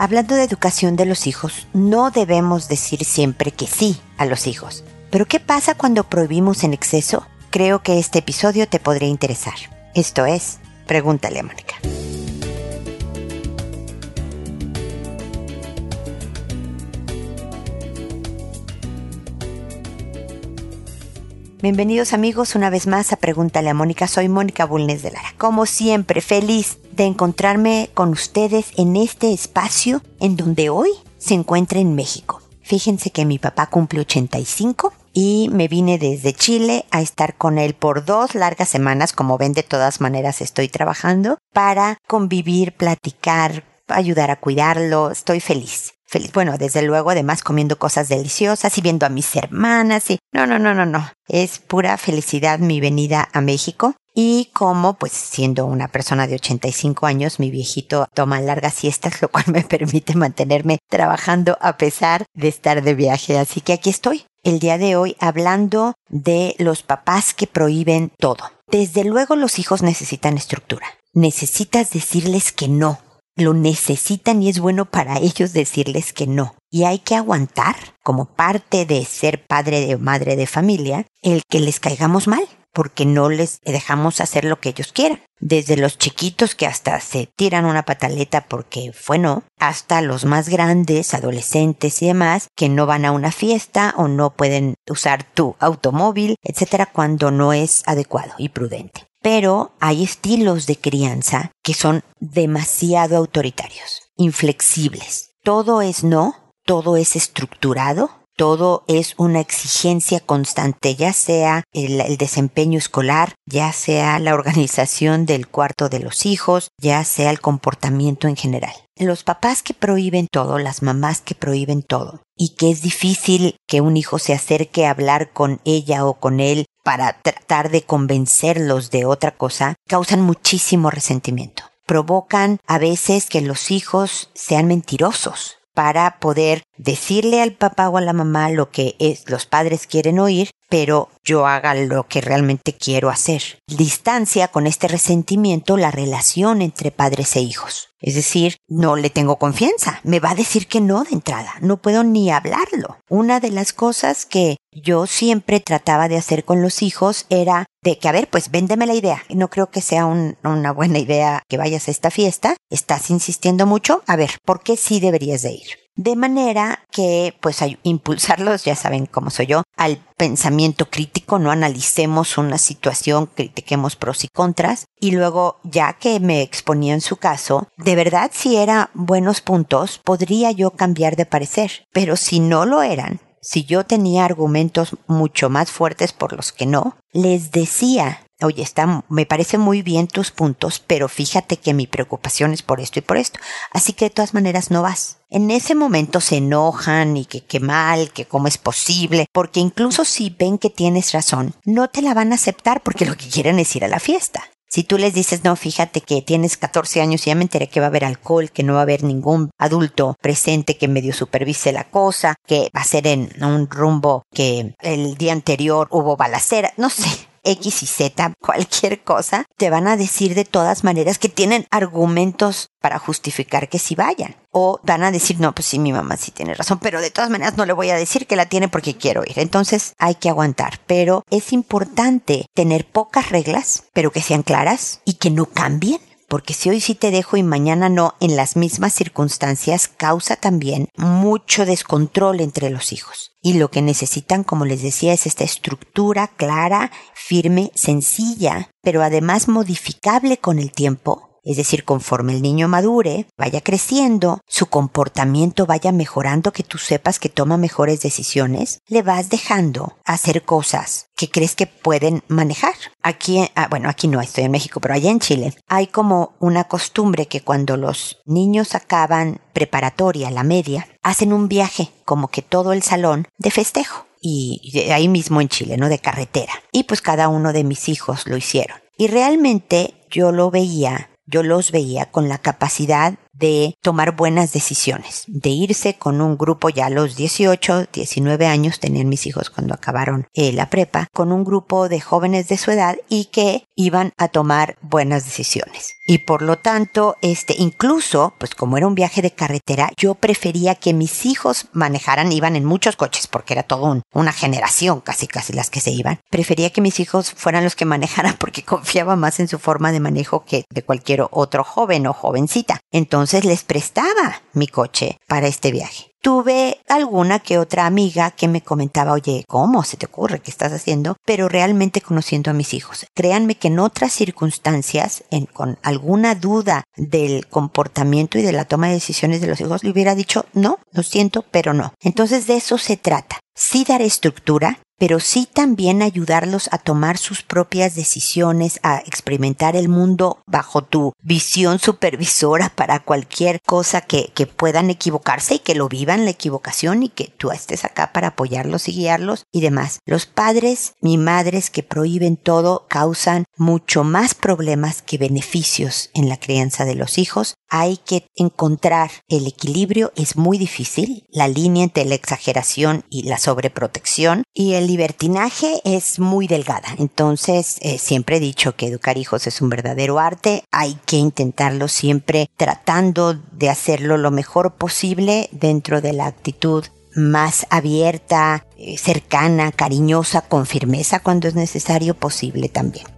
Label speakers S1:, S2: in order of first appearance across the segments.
S1: Hablando de educación de los hijos, no debemos decir siempre que sí a los hijos. Pero ¿qué pasa cuando prohibimos en exceso? Creo que este episodio te podría interesar. Esto es, pregúntale a Mónica. Bienvenidos amigos una vez más a Pregúntale a Mónica. Soy Mónica Bulnes de Lara. Como siempre, feliz de encontrarme con ustedes en este espacio en donde hoy se encuentra en México. Fíjense que mi papá cumple 85 y me vine desde Chile a estar con él por dos largas semanas. Como ven, de todas maneras estoy trabajando para convivir, platicar, ayudar a cuidarlo. Estoy feliz feliz. Bueno, desde luego, además comiendo cosas deliciosas y viendo a mis hermanas y no, no, no, no, no. Es pura felicidad mi venida a México. Y como, pues siendo una persona de 85 años, mi viejito toma largas siestas, lo cual me permite mantenerme trabajando a pesar de estar de viaje. Así que aquí estoy, el día de hoy, hablando de los papás que prohíben todo. Desde luego los hijos necesitan estructura. Necesitas decirles que no, lo necesitan y es bueno para ellos decirles que no. Y hay que aguantar, como parte de ser padre o madre de familia, el que les caigamos mal, porque no les dejamos hacer lo que ellos quieran. Desde los chiquitos que hasta se tiran una pataleta porque fue no, hasta los más grandes, adolescentes y demás, que no van a una fiesta o no pueden usar tu automóvil, etcétera, cuando no es adecuado y prudente pero hay estilos de crianza que son demasiado autoritarios, inflexibles. Todo es no, todo es estructurado, todo es una exigencia constante, ya sea el, desempeño escolar, ya sea la organización del cuarto de los hijos, ya sea el comportamiento en general. Los papás que prohíben todo, las mamás que prohíben todo, y que es difícil que un hijo se acerque a hablar con ella o con él para tratar de convencerlos de otra cosa, causan muchísimo resentimiento. Provocan a veces que los hijos sean mentirosos para poder decirle al papá o a la mamá lo que es, los padres quieren oír, pero yo haga lo que realmente quiero hacer. Distancia con este resentimiento la relación entre padres e hijos. Es decir, no le tengo confianza, me va a decir que no de entrada, no puedo ni hablarlo. Una de las cosas que yo siempre trataba de hacer con los hijos era de que, a ver, pues véndeme la idea. No creo que sea una buena idea que vayas a esta fiesta. Estás insistiendo mucho. A ver, ¿por qué sí deberías de ir? De manera que, pues, impulsarlos, ya saben cómo soy yo, al pensamiento crítico, no analicemos una situación, critiquemos pros y contras, y luego, ya que me exponía en su caso, de verdad si era buenos puntos, podría yo cambiar de parecer, pero si no lo eran, si yo tenía argumentos mucho más fuertes por los que no, les decía, oye, está, me parece muy bien tus puntos, pero fíjate que mi preocupación es por esto y por esto. Así que de todas maneras no vas. En ese momento se enojan y que qué mal, que cómo es posible, porque incluso si ven que tienes razón, no te la van a aceptar porque lo que quieren es ir a la fiesta. Si tú les dices, no, fíjate que tienes 14 años y ya me enteré que va a haber alcohol, que no va a haber ningún adulto presente que medio supervise la cosa, que va a ser en un rumbo que el día anterior hubo balacera, no sé, X y Z, cualquier cosa, te van a decir de todas maneras que tienen argumentos para justificar que sí vayan. O van a decir, no, pues sí, mi mamá sí tiene razón, pero de todas maneras no le voy a decir que la tiene porque quiero ir. Entonces hay que aguantar. Pero es importante tener pocas reglas, pero que sean claras y que no cambien porque si hoy sí te dejo y mañana no en las mismas circunstancias, causa también mucho descontrol entre los hijos. Y lo que necesitan, como les decía, es esta estructura clara, firme, sencilla, pero además modificable con el tiempo es decir, conforme el niño madure, vaya creciendo, su comportamiento vaya mejorando, que tú sepas que toma mejores decisiones, le vas dejando hacer cosas que crees que pueden manejar. Aquí, ah, bueno, aquí no estoy en México, pero allá en Chile hay como una costumbre que cuando los niños acaban preparatoria, la media, hacen un viaje, como que todo el salón, de festejo. Y ahí mismo en Chile, ¿no? De carretera. Y pues cada uno de mis hijos lo hicieron. Y realmente yo lo veía yo los veía con la capacidad de tomar buenas decisiones, de irse con un grupo ya a los 18, 19 años, tenían mis hijos cuando acabaron eh, la prepa, con un grupo de jóvenes de su edad y que iban a tomar buenas decisiones. Y por lo tanto, este, incluso, pues como era un viaje de carretera, yo prefería que mis hijos manejaran, iban en muchos coches, porque era todo una generación, casi casi las que se iban. Prefería que mis hijos fueran los que manejaran porque confiaba más en su forma de manejo que de cualquier otro joven o jovencita. Entonces les prestaba mi coche para este viaje tuve alguna que otra amiga que me comentaba, oye, ¿cómo se te ocurre? ¿Qué estás haciendo? Pero realmente conociendo a mis hijos. Créanme que en otras circunstancias, en, con alguna duda del comportamiento y de la toma de decisiones de los hijos, le hubiera dicho, no, lo siento, pero no. Entonces de eso se trata. Sí dar estructura, pero sí también ayudarlos a tomar sus propias decisiones, a experimentar el mundo bajo tu visión supervisora para cualquier cosa que, que puedan equivocarse y que lo vivan la equivocación y que tú estés acá para apoyarlos y guiarlos y demás. Los padres y madres que prohíben todo causan mucho más problemas que beneficios en la crianza de los hijos. Hay que encontrar el equilibrio, es muy difícil, la línea entre la exageración y la sobreprotección y el libertinaje es muy delgada. Entonces, eh, siempre he dicho que educar hijos es un verdadero arte. Hay que intentarlo siempre tratando de hacerlo lo mejor posible dentro de la actitud más abierta, eh, cercana, cariñosa, con firmeza cuando es necesario posible también.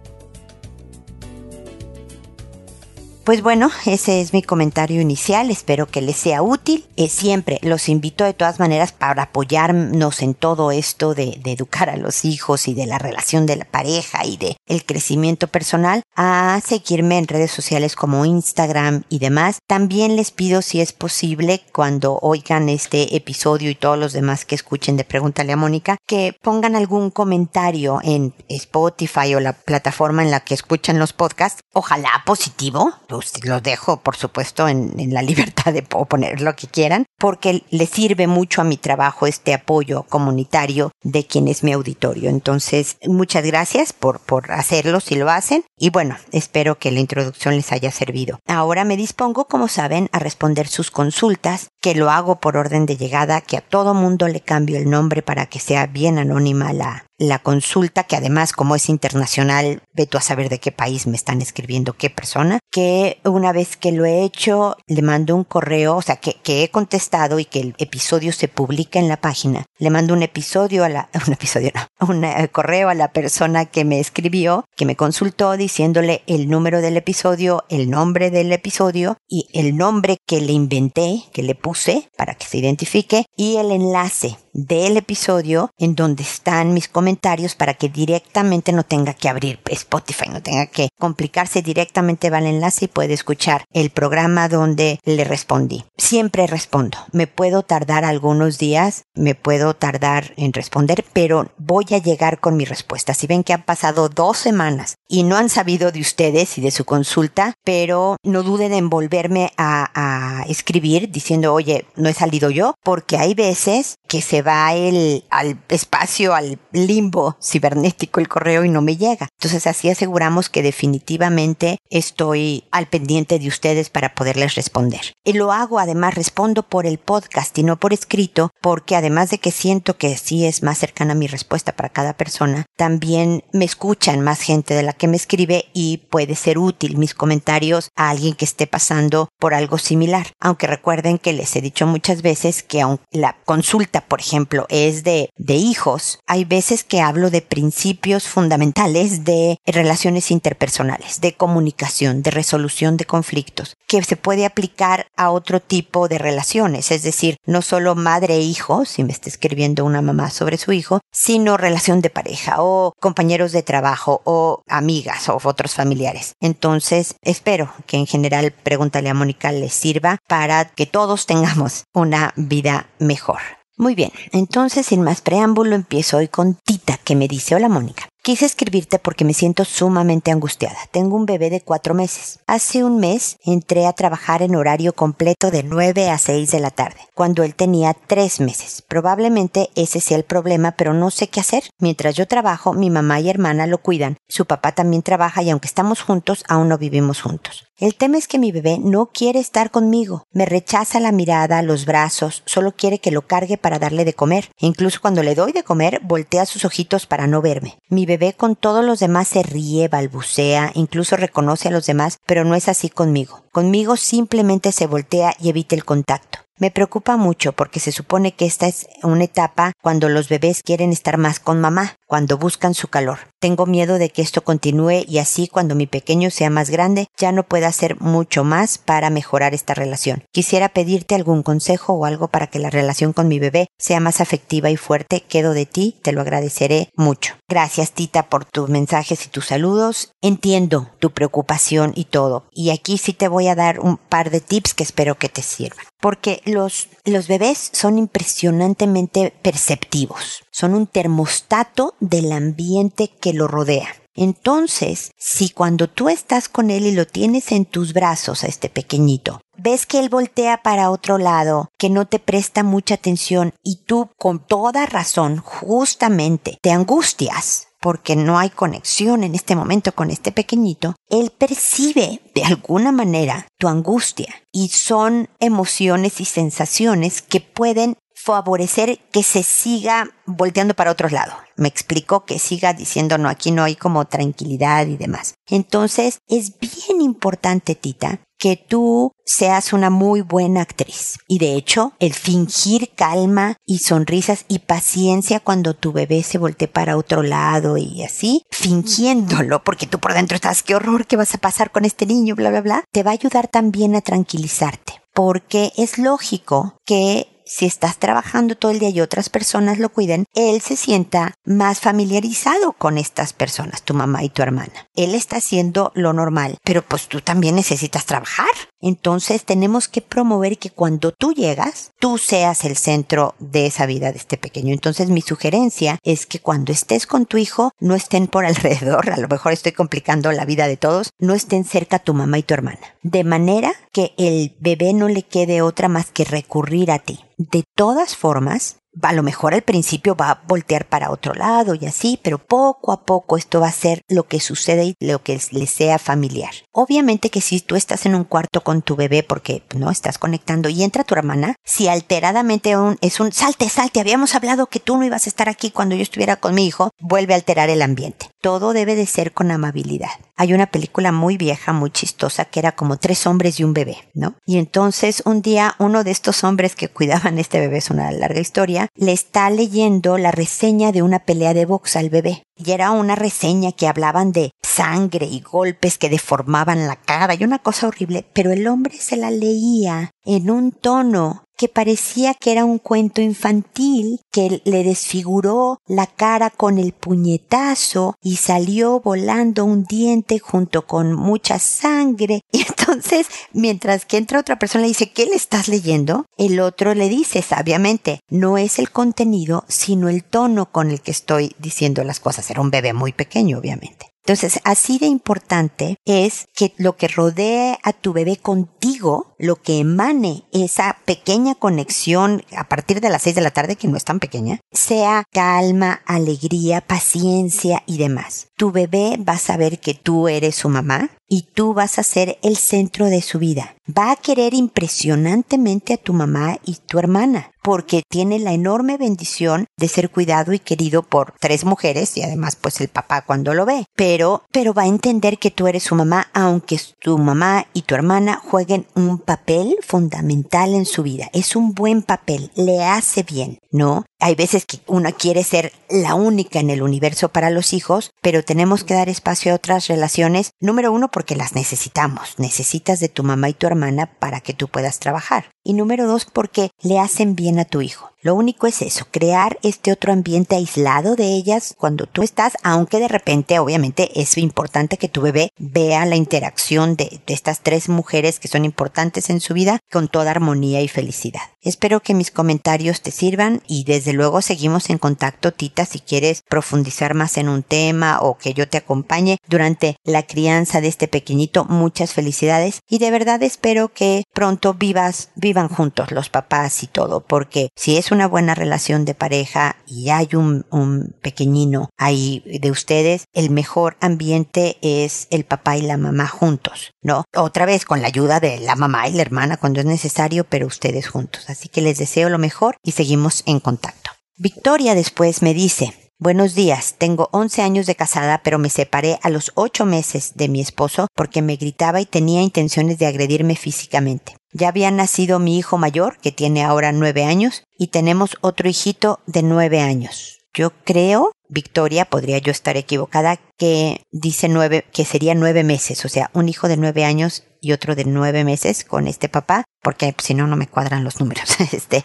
S1: Pues bueno, ese es mi comentario inicial, espero que les sea útil. Eh, siempre los invito de todas maneras para apoyarnos en todo esto de, de, educar a los hijos y de la relación de la pareja y de el crecimiento personal a seguirme en redes sociales como Instagram y demás. También les pido si es posible cuando oigan este episodio y todos los demás que escuchen de Pregúntale a Mónica que pongan algún comentario en Spotify o la plataforma en la que escuchan los podcasts, ojalá positivo los, dejo, por supuesto, en, en, la libertad de poner lo que quieran, porque le sirve mucho a mi trabajo este apoyo comunitario de quien es mi auditorio. Entonces, muchas gracias por, por hacerlo si lo hacen. Y bueno, espero que la introducción les haya servido. Ahora me dispongo, como saben, a responder sus consultas, que lo hago por orden de llegada, que a todo mundo le cambio el nombre para que sea bien anónima la, la consulta, que además como es internacional, ve a saber de qué país me están escribiendo qué persona, que una vez que lo he hecho, le mando un correo, o sea, que, que he contestado y que el episodio se publica en la página. Le mando un episodio a la, un episodio no, un eh, correo a la persona que me escribió, que me consultó diciéndole el número del episodio, el nombre del episodio y el nombre que le inventé, que le puse para que se identifique y el enlace del episodio en donde están mis comentarios para que directamente no tenga que abrir Spotify, no tenga que complicarse, directamente va al enlace y puede escuchar el programa donde le respondí. Siempre respondo. Me puedo tardar algunos días, me puedo tardar en responder, pero voy a llegar con mi respuesta. Si ven que han pasado dos semanas y no han sabido de ustedes y de su consulta, pero no duden en volverme a escribir diciendo, oye, no he salido yo, porque hay veces que se va el, al espacio, al limbo cibernético el correo y no me llega. Entonces así aseguramos que definitivamente estoy al pendiente de ustedes para poderles responder. Y lo hago, además respondo por el podcast y no por escrito, porque además de que siento que sí es más cercana mi respuesta para cada persona, también me escuchan más gente de la que me escribe y puede ser útil mis comentarios a alguien que esté pasando por algo similar. Aunque recuerden que les he dicho muchas veces que aunque la consulta, por ejemplo, es de, de hijos, hay veces que hablo de principios fundamentales de relaciones interpersonales, de comunicación, de resolución de conflictos, que se puede aplicar a otro tipo de relaciones, es decir, no solo madre e hijo, si me está escribiendo una mamá sobre su hijo, sino relación de pareja o compañeros de trabajo o amigas o otros familiares. Entonces, espero que en general Pregúntale a Mónica les sirva para que todos tengamos una vida mejor. Muy bien, entonces sin más preámbulo empiezo hoy con Tita que me dice, hola Mónica, Quise escribirte porque me siento sumamente angustiada. Tengo un bebé de cuatro meses. Hace un mes entré a trabajar en horario completo de 9 a 6 de la tarde, cuando él tenía tres meses. Probablemente ese sea el problema, pero no sé qué hacer. Mientras yo trabajo, mi mamá y hermana lo cuidan. Su papá también trabaja y aunque estamos juntos, aún no vivimos juntos. El tema es que mi bebé no quiere estar conmigo. Me rechaza la mirada, los brazos, solo quiere que lo cargue para darle de comer. incluso cuando le doy de comer, voltea sus ojitos para no verme. Mi bebé con todos los demás se ríe, balbucea, incluso reconoce a los demás, pero no es así conmigo. Conmigo simplemente se voltea y evita el contacto. Me preocupa mucho porque se supone que esta es una etapa cuando los bebés quieren estar más con mamá, cuando buscan su calor. Tengo miedo de que esto continúe y así cuando mi pequeño sea más grande ya no pueda hacer mucho más para mejorar esta relación. Quisiera pedirte algún consejo o algo para que la relación con mi bebé sea más afectiva y fuerte. Quedo de ti, te lo agradeceré mucho. Gracias Tita por tus mensajes y tus saludos. Entiendo tu preocupación y todo. Y aquí sí te voy a dar un par de tips que espero que te sirvan. Porque los, los bebés son impresionantemente perceptivos. Son un termostato del ambiente que lo rodea. Entonces, si cuando tú estás con él y lo tienes en tus brazos a este pequeñito, ves que él voltea para otro lado, que no te presta mucha atención y tú con toda razón, justamente, te angustias porque no hay conexión en este momento con este pequeñito, él percibe de alguna manera tu angustia y son emociones y sensaciones que pueden favorecer que se siga volteando para otros lados. Me explicó que siga diciendo no, aquí no hay como tranquilidad y demás. Entonces es bien importante, Tita, que tú seas una muy buena actriz. Y de hecho, el fingir calma y sonrisas y paciencia cuando tu bebé se voltee para otro lado y así, fingiéndolo, porque tú por dentro estás, qué horror, ¿qué vas a pasar con este niño? Bla, bla, bla, te va a ayudar también a tranquilizarte. Porque es lógico que si estás trabajando todo el día y otras personas lo cuiden, él se sienta más familiarizado con estas personas, tu mamá y tu hermana. Él está haciendo lo normal, pero pues tú también necesitas trabajar. Entonces tenemos que promover que cuando tú llegas, tú seas el centro de esa vida de este pequeño. Entonces mi sugerencia es que cuando estés con tu hijo, no estén por alrededor, a lo mejor estoy complicando la vida de todos, no estén cerca tu mamá y tu hermana. De manera que el bebé no le quede otra más que recurrir a ti. De todas formas, a lo mejor al principio va a voltear para otro lado y así, pero poco a poco esto va a ser lo que sucede y lo que le sea familiar. Obviamente que si tú estás en un cuarto con tu bebé porque no estás conectando y entra tu hermana, si alteradamente es un salte, salte, habíamos hablado que tú no ibas a estar aquí cuando yo estuviera con mi hijo, vuelve a alterar el ambiente. Todo debe de ser con amabilidad. Hay una película muy vieja, muy chistosa, que era como tres hombres y un bebé, ¿no? Y entonces un día uno de estos hombres que cuidaban este bebé, es una larga historia, le está leyendo la reseña de una pelea de box al bebé. Y era una reseña que hablaban de sangre y golpes que deformaban la cara y una cosa horrible, pero el hombre se la leía en un tono que parecía que era un cuento infantil que le desfiguró la cara con el puñetazo y salió volando un diente junto con mucha sangre. Y entonces, mientras que entra otra persona le dice, ¿qué le estás leyendo? El otro le dice sabiamente, no es el contenido, sino el tono con el que estoy diciendo las cosas. Era un bebé muy pequeño, obviamente. Entonces, así de importante es que lo que rodee a tu bebé contigo, lo que emane esa pequeña conexión a partir de las seis de la tarde, que no es tan pequeña, sea calma, alegría, paciencia y demás. Tu bebé va a saber que tú eres su mamá y tú vas a ser el centro de su vida. Va a querer impresionantemente a tu mamá y tu hermana porque tiene la enorme bendición de ser cuidado y querido por tres mujeres y además pues el papá cuando lo ve. Pero, pero va a entender que tú eres su mamá aunque tu mamá y tu hermana jueguen un papel fundamental en su vida. Es un buen papel, le hace bien, ¿no? Hay veces que uno quiere ser la única en el universo para los hijos, pero tenemos que dar espacio a otras relaciones. Número uno, porque las necesitamos. Necesitas de tu mamá y tu hermana para que tú puedas trabajar. Y número dos, porque le hacen bien a tu hijo. Lo único es eso, crear este otro ambiente aislado de ellas cuando tú estás, aunque de repente obviamente es importante que tu bebé vea la interacción de, estas tres mujeres que son importantes en su vida con toda armonía y felicidad. Espero que mis comentarios te sirvan y desde luego seguimos en contacto, Tita, si quieres profundizar más en un tema o que yo te acompañe durante la crianza de este pequeñito. Muchas felicidades y de verdad espero que pronto vivas, vivan juntos los papás y todo, porque si es una buena relación de pareja y hay un, un pequeñino ahí de ustedes, el mejor ambiente es el papá y la mamá juntos, ¿no? Otra vez con la ayuda de la mamá y la hermana cuando es necesario, pero ustedes juntos. Así que les deseo lo mejor y seguimos en contacto. Victoria después me dice, Buenos días, tengo 11 años de casada, pero me separé a los 8 meses de mi esposo porque me gritaba y tenía intenciones de agredirme físicamente. Ya había nacido mi hijo mayor, que tiene ahora 9 años, y tenemos otro hijito de 9 años. Yo creo, Victoria, podría yo estar equivocada, que dice nueve, que sería nueve meses, o sea, un hijo de nueve años y otro de nueve meses con este papá, porque si no, no me cuadran los números. Este,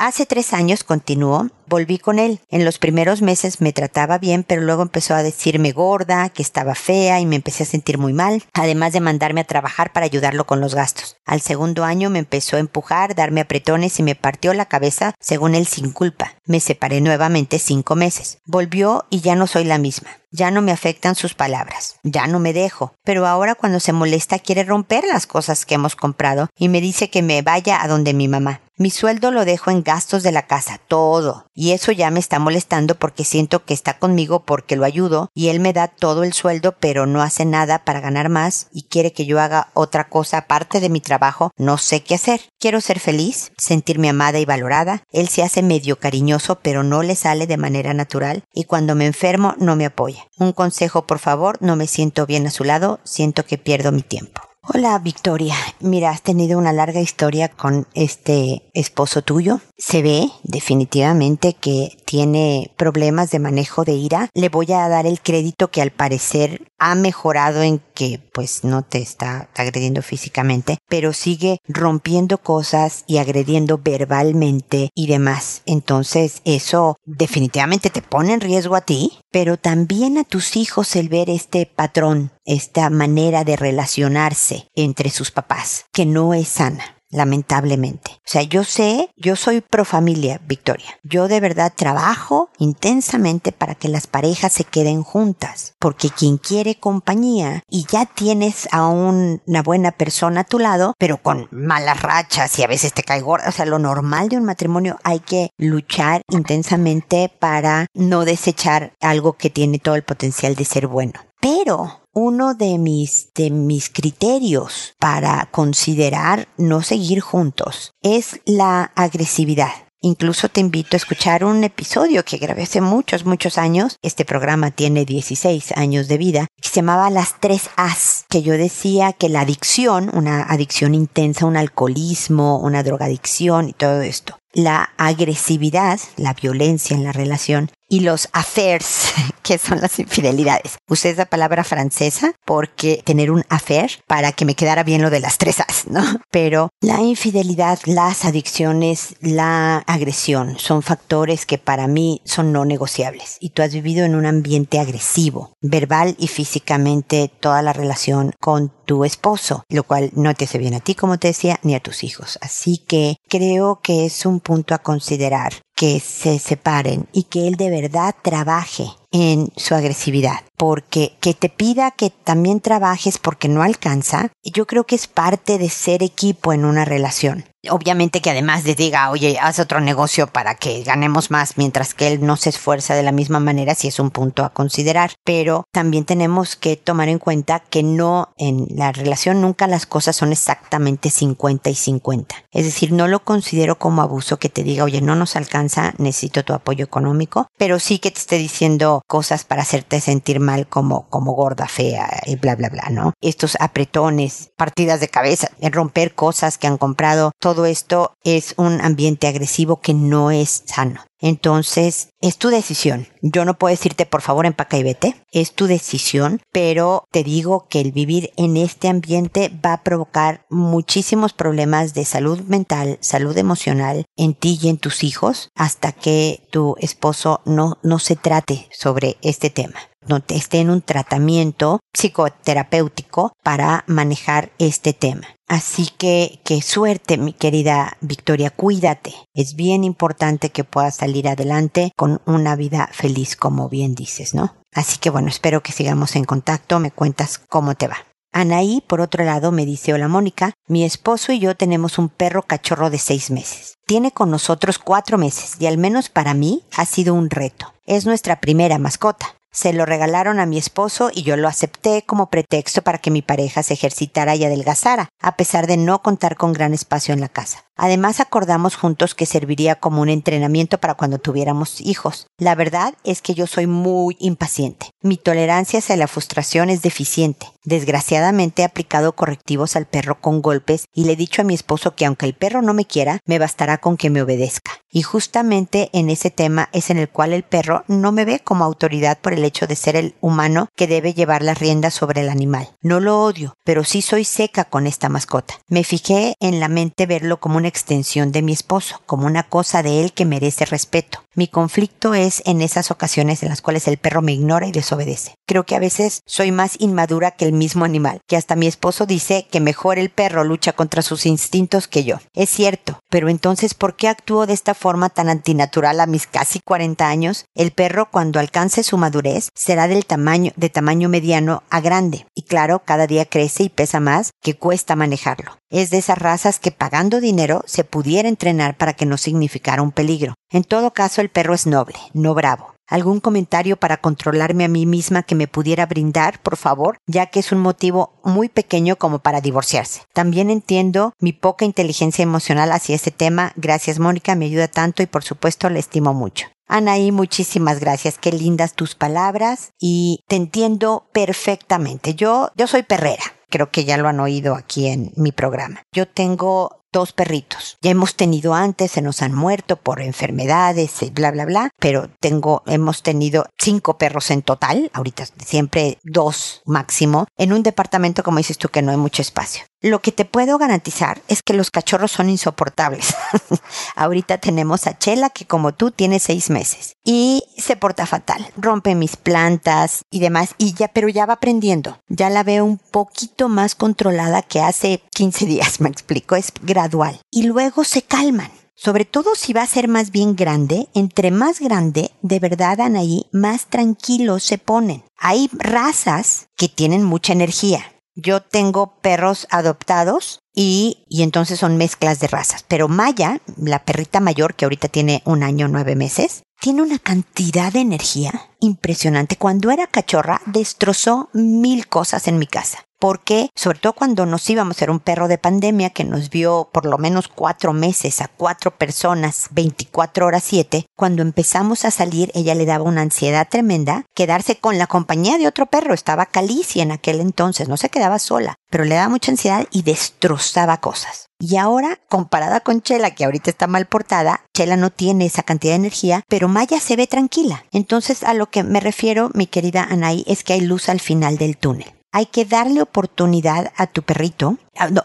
S1: Hace tres años, continuó, volví con él. En los primeros meses me trataba bien, pero luego empezó a decirme gorda, que estaba fea y me empecé a sentir muy mal, además de mandarme a trabajar para ayudarlo con los gastos. Al segundo año me empezó a empujar, darme apretones y me partió la cabeza, según él sin culpa. Me separé nuevamente cinco meses. Volvió y ya no soy la misma. Ya no me afectan sus palabras. Ya no me dejo. Pero ahora cuando se molesta quiere romper las cosas que hemos comprado y me dice que me vaya a donde mi mamá. Mi sueldo lo dejo en gastos de la casa, todo. Y eso ya me está molestando porque siento que está conmigo porque lo ayudo y él me da todo el sueldo pero no hace nada para ganar más y quiere que yo haga otra cosa aparte de mi trabajo. No sé qué hacer. Quiero ser feliz, sentirme amada y valorada. Él se hace medio cariñoso pero no le sale de manera natural y cuando me enfermo no me apoya. Un consejo por favor, no me siento bien a su lado, siento que pierdo mi tiempo. Hola Victoria, mira, has tenido una larga historia con este esposo tuyo. Se ve definitivamente que tiene problemas de manejo de ira. Le voy a dar el crédito que al parecer ha mejorado en que pues no te está agrediendo físicamente, pero sigue rompiendo cosas y agrediendo verbalmente y demás. Entonces eso definitivamente te pone en riesgo a ti, pero también a tus hijos el ver este patrón, esta manera de relacionarse entre sus papás, que no es sana lamentablemente. O sea, yo sé, yo soy pro familia, Victoria. Yo de verdad trabajo intensamente para que las parejas se queden juntas, porque quien quiere compañía y ya tienes a una buena persona a tu lado, pero con malas rachas y a veces te cae gorda, o sea, lo normal de un matrimonio hay que luchar intensamente para no desechar algo que tiene todo el potencial de ser bueno. Pero uno de mis, de mis criterios para considerar no seguir juntos es la agresividad. Incluso te invito a escuchar un episodio que grabé hace muchos, muchos años. Este programa tiene 16 años de vida. Que se llamaba Las tres As, que yo decía que la adicción, una adicción intensa, un alcoholismo, una drogadicción y todo esto, la agresividad, la violencia en la relación y los affairs, que son las infidelidades. Usé esa palabra francesa porque tener un affair para que me quedara bien lo de las tres As, ¿no? Pero la infidelidad, las adicciones, la agresión son factores que para mí son no negociables. Y tú has vivido en un ambiente agresivo, verbal y físicamente toda la relación con tu esposo, lo cual no te hace bien a ti, como te decía, ni a tus hijos. Así que creo que es un punto a considerar que se separen y que él de verdad trabaje en su agresividad, porque que te pida que también trabajes porque no alcanza, yo creo que es parte de ser equipo en una relación. Obviamente que además le diga, oye, haz otro negocio para que ganemos más, mientras que él no se esfuerza de la misma manera, si es un punto a considerar. Pero también tenemos que tomar en cuenta que no, en la relación nunca las cosas son exactamente 50 y 50. Es decir, no lo considero como abuso que te diga, oye, no nos alcanza, necesito tu apoyo económico, pero sí que te esté diciendo cosas para hacerte sentir mal como, como gorda, fea y bla, bla, bla, ¿no? Estos apretones, partidas de cabeza, romper cosas que han comprado, todo esto es un ambiente agresivo que no es sano. Entonces, es tu decisión. Yo no puedo decirte, por favor, empaca y vete. Es tu decisión, pero te digo que el vivir en este ambiente va a provocar muchísimos problemas de salud mental, salud emocional en ti y en tus hijos hasta que tu esposo no, no se trate sobre este tema no esté en un tratamiento psicoterapéutico para manejar este tema. Así que, qué suerte, mi querida Victoria, cuídate. Es bien importante que puedas salir adelante con una vida feliz, como bien dices, ¿no? Así que bueno, espero que sigamos en contacto, me cuentas cómo te va. Anaí, por otro lado, me dice, hola Mónica, mi esposo y yo tenemos un perro cachorro de seis meses. Tiene con nosotros cuatro meses y al menos para mí ha sido un reto. Es nuestra primera mascota. Se lo regalaron a mi esposo y yo lo acepté como pretexto para que mi pareja se ejercitara y adelgazara, a pesar de no contar con gran espacio en la casa. Además acordamos juntos que serviría como un entrenamiento para cuando tuviéramos hijos. La verdad es que yo soy muy impaciente. Mi tolerancia hacia la frustración es deficiente. Desgraciadamente he aplicado correctivos al perro con golpes y le he dicho a mi esposo que aunque el perro no me quiera, me bastará con que me obedezca. Y justamente en ese tema es en el cual el perro no me ve como autoridad por el hecho de ser el humano que debe llevar las riendas sobre el animal. No lo odio, pero sí soy seca con esta mascota. Me fijé en la mente verlo como extensión de mi esposo, como una cosa de él que merece respeto. Mi conflicto es en esas ocasiones en las cuales el perro me ignora y desobedece. Creo que a veces soy más inmadura que el mismo animal, que hasta mi esposo dice que mejor el perro lucha contra sus instintos que yo. Es cierto, pero entonces ¿por qué actúo de esta forma tan antinatural a mis casi 40 años? El perro cuando alcance su madurez será del tamaño de tamaño mediano a grande y claro, cada día crece y pesa más que cuesta manejarlo. Es de esas razas que pagando dinero se pudiera entrenar para que no significara un peligro. En todo caso, el perro es noble, no bravo. ¿Algún comentario para controlarme a mí misma que me pudiera brindar, por favor, ya que es un motivo muy pequeño como para divorciarse? También entiendo mi poca inteligencia emocional hacia ese tema. Gracias, Mónica, me ayuda tanto y por supuesto le estimo mucho. Anaí, muchísimas gracias. Qué lindas tus palabras y te entiendo perfectamente. Yo, yo soy perrera. Creo que ya lo han oído aquí en mi programa. Yo tengo dos perritos. Ya hemos tenido antes, se nos han muerto por enfermedades y bla, bla, bla, pero tengo, hemos tenido cinco perros en total, ahorita siempre dos máximo, en un departamento, como dices tú, que no hay mucho espacio. Lo que te puedo garantizar es que los cachorros son insoportables. Ahorita tenemos a Chela que como tú tiene seis meses y se porta fatal, rompe mis plantas y demás y ya, pero ya va aprendiendo. Ya la veo un poquito más controlada que hace 15 días, me explico, es gradual. Y luego se calman. Sobre todo si va a ser más bien grande, entre más grande, de verdad Anaí, más tranquilos se ponen. Hay razas que tienen mucha energía yo tengo perros adoptados y, y, entonces son mezclas de razas. Pero Maya, la perrita mayor que ahorita tiene un año nueve meses, tiene una cantidad de energía impresionante. Cuando era cachorra, destrozó mil cosas en mi casa porque sobre todo cuando nos íbamos a ser un perro de pandemia que nos vio por lo menos cuatro meses a cuatro personas 24 horas 7, cuando empezamos a salir ella le daba una ansiedad tremenda quedarse con la compañía de otro perro, estaba Calicia en aquel entonces, no se quedaba sola, pero le daba mucha ansiedad y destrozaba cosas. Y ahora, comparada con Chela, que ahorita está mal portada, Chela no tiene esa cantidad de energía, pero Maya se ve tranquila. Entonces, a lo que me refiero, mi querida Anaí, es que hay luz al final del túnel hay que darle oportunidad a tu perrito,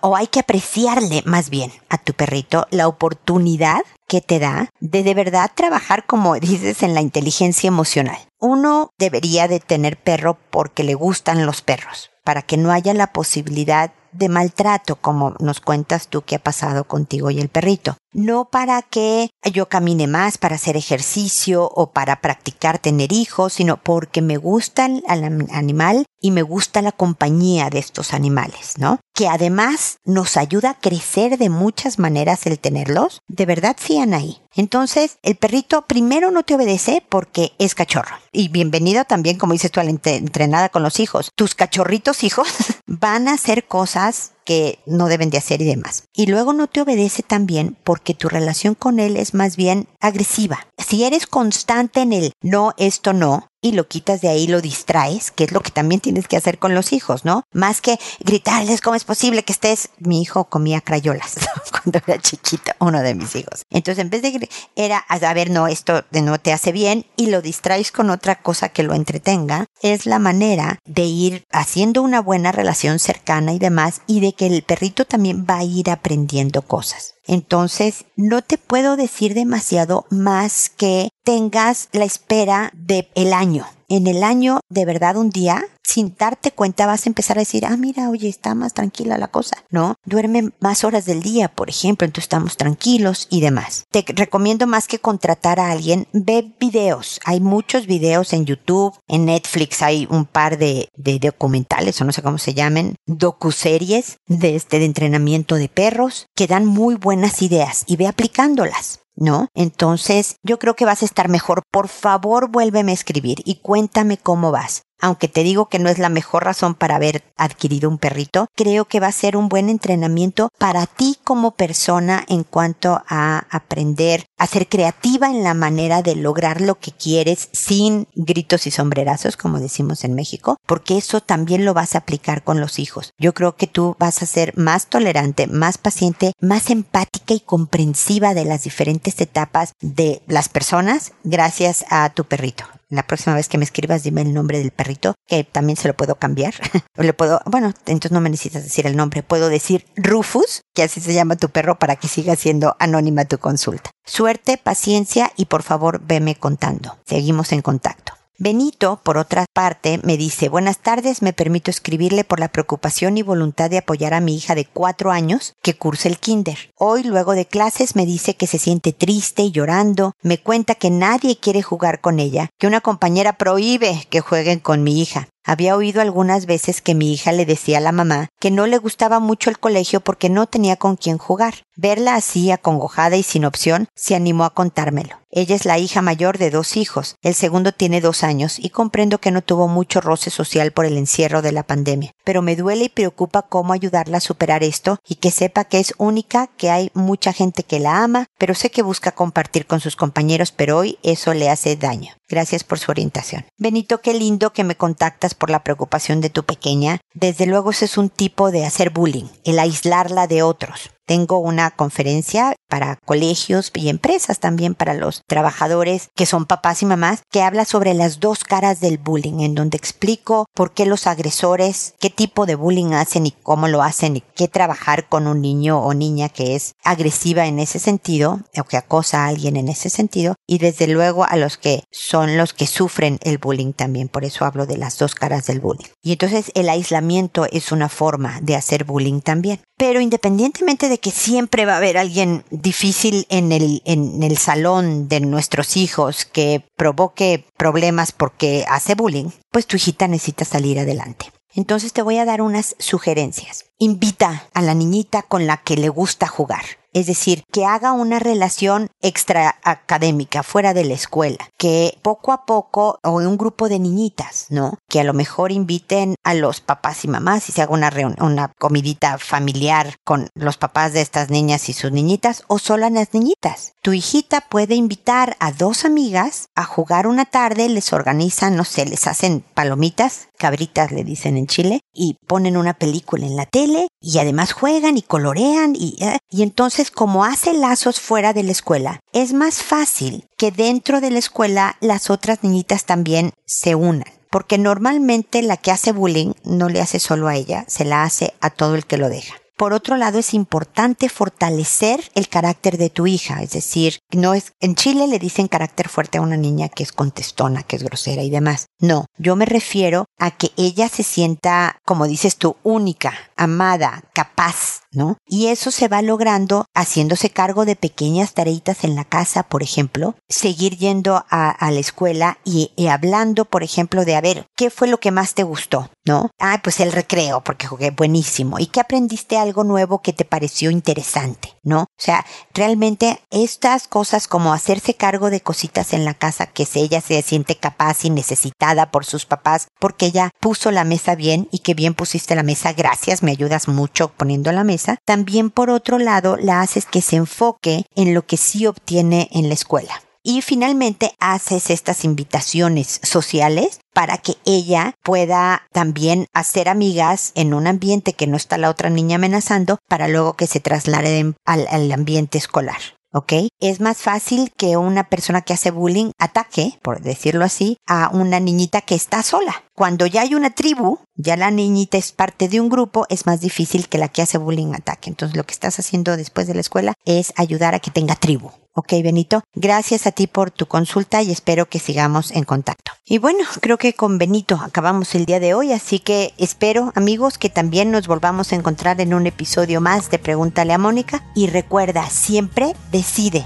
S1: o hay que apreciarle más bien a tu perrito la oportunidad que te da de de verdad trabajar, como dices, en la inteligencia emocional. Uno debería de tener perro porque le gustan los perros, para que no haya la posibilidad de maltrato, como nos cuentas tú que ha pasado contigo y el perrito. No para que yo camine más, para hacer ejercicio o para practicar tener hijos, sino porque me gusta el animal y me gusta la compañía de estos animales, ¿no? Que además nos ayuda a crecer de muchas maneras el tenerlos. De verdad, sí, ahí. Entonces, el perrito primero no te obedece porque es cachorro. Y bienvenido también, como dices tú, a la entrenada con los hijos. Tus cachorritos hijos van a hacer cosas que no deben de hacer y demás. Y luego no te obedece también porque tu relación con él es más bien agresiva. Si eres constante en el no, esto no, y lo quitas de ahí, lo distraes, que es lo que también tienes que hacer con los hijos, ¿no? Más que gritarles cómo es posible que estés. Mi hijo comía crayolas cuando era chiquito, uno de mis hijos. Entonces, en vez de era, a ver, no, esto no te hace bien y lo distraes con otra cosa que lo entretenga, es la manera de ir haciendo una buena relación cercana y demás y de que el perrito también va a ir aprendiendo cosas. Entonces, no te puedo decir demasiado más que tengas la espera de el año. En el año, de verdad, un día sin darte cuenta vas a empezar a decir, ah, mira, oye, está más tranquila la cosa, ¿no? Duerme más horas del día, por ejemplo, entonces estamos tranquilos y demás. Te recomiendo más que contratar a alguien, ve videos. Hay muchos videos en YouTube, en Netflix hay un par de, de documentales, o no sé cómo se llamen, docuseries de este de entrenamiento de perros que dan muy buenas ideas y ve aplicándolas. ¿No? Entonces, yo creo que vas a estar mejor. Por favor, vuélveme a escribir y cuéntame cómo vas aunque te digo que no es la mejor razón para haber adquirido un perrito, creo que va a ser un buen entrenamiento para ti como persona en cuanto a aprender a ser creativa en la manera de lograr lo que quieres sin gritos y sombrerazos, como decimos en México, porque eso también lo vas a aplicar con los hijos. Yo creo que tú vas a ser más tolerante, más paciente, más empática y comprensiva de las diferentes etapas de las personas gracias a tu perrito la próxima vez que me escribas dime el nombre del perrito, que también se lo puedo cambiar. le puedo, bueno, entonces no me necesitas decir el nombre, puedo decir Rufus, que así se llama tu perro para que siga siendo anónima tu consulta. Suerte, paciencia y por favor veme contando. Seguimos en contacto. Benito, por otra parte, me dice, buenas tardes, me permito escribirle por la preocupación y voluntad de apoyar a mi hija de cuatro años que cursa el kinder. Hoy, luego de clases, me dice que se siente triste y llorando, me cuenta que nadie quiere jugar con ella, que una compañera prohíbe que jueguen con mi hija. Había oído algunas veces que mi hija le decía a la mamá que no le gustaba mucho el colegio porque no tenía con quién jugar. Verla así, acongojada y sin opción, se animó a contármelo. Ella es la hija mayor de dos hijos, el segundo tiene dos años y comprendo que no tuvo mucho roce social por el encierro de la pandemia, pero me duele y preocupa cómo ayudarla a superar esto y que sepa que es única, que hay mucha gente que la ama, pero sé que busca compartir con sus compañeros, pero hoy eso le hace daño. Gracias por su orientación. Benito, qué lindo que me contactas por la preocupación de tu pequeña. Desde luego ese es un tipo de hacer bullying, el aislarla de otros. Tengo una conferencia para colegios y empresas también para los trabajadores que son papás y mamás que habla sobre las dos caras del bullying en donde explico por qué los agresores, qué tipo de bullying hacen y cómo lo hacen y qué trabajar con un niño o niña que es agresiva en ese sentido o que acosa a alguien en ese sentido y desde luego a los que son los que sufren el bullying también. Por eso hablo de las dos caras del bullying. Y entonces el aislamiento es una forma de hacer bullying también. Pero independientemente de que siempre va a haber alguien difícil en el, en el salón de nuestros hijos que provoque problemas porque hace bullying, pues tu hijita necesita salir adelante. Entonces te voy a dar unas sugerencias. Invita a la niñita con la que le gusta jugar es decir, que haga una relación extra académica fuera de la escuela, que poco a poco, o un grupo de niñitas, ¿no? Que a lo mejor inviten a los papás y mamás y se haga una, una comidita familiar con los papás de estas niñas y sus niñitas, o solo a las niñitas. Tu hijita puede invitar a dos amigas a jugar una tarde, les organizan, no sé, les hacen palomitas, cabritas le dicen en Chile, y ponen una película en la tele, y además juegan y colorean, y, eh, y entonces como hace lazos fuera de la escuela, es más fácil que dentro de la escuela las otras niñitas también se unan. Porque normalmente la que hace bullying no le hace solo a ella, se la hace a todo el que lo deja. Por otro lado, es importante fortalecer el carácter de tu hija, es decir, no es, en Chile le dicen carácter fuerte a una niña que es contestona, que es grosera y demás. No, yo me refiero a que ella se sienta, como dices tú, única, amada, capaz, ¿no? Y eso se va logrando haciéndose cargo de pequeñas tareitas en la casa, por ejemplo, seguir yendo a, la escuela y, hablando, por ejemplo, de a ver, ¿qué fue lo que más te gustó? ¿No? Ah, pues el recreo, porque jugué buenísimo. ¿Y qué aprendiste algo nuevo que te pareció interesante? ¿No? O sea, realmente estas cosas como hacerse cargo de cositas en la casa que ella se siente capaz y necesitada por sus papás porque ella puso la mesa bien y que bien pusiste la mesa, gracias, me ayudas mucho poniendo la mesa también por otro lado la haces que se enfoque en lo que sí obtiene en la escuela. Y finalmente haces estas invitaciones sociales para que ella pueda también hacer amigas en un ambiente que no está la otra niña amenazando para luego que se trasladen al ambiente escolar. ¿ok? Es más fácil que una persona que hace bullying ataque, por decirlo así, a una niñita que está sola. Cuando ya hay una tribu, ya la niñita es parte de un grupo, es más difícil que la que hace bullying ataque. Entonces lo que estás haciendo después de la escuela es ayudar a que tenga tribu. Ok, Benito, gracias a ti por tu consulta y espero que sigamos en contacto. Y bueno, creo que con Benito acabamos el día de hoy, así que espero, amigos, que también nos volvamos a encontrar en un episodio más de Pregúntale a Mónica y recuerda, siempre decide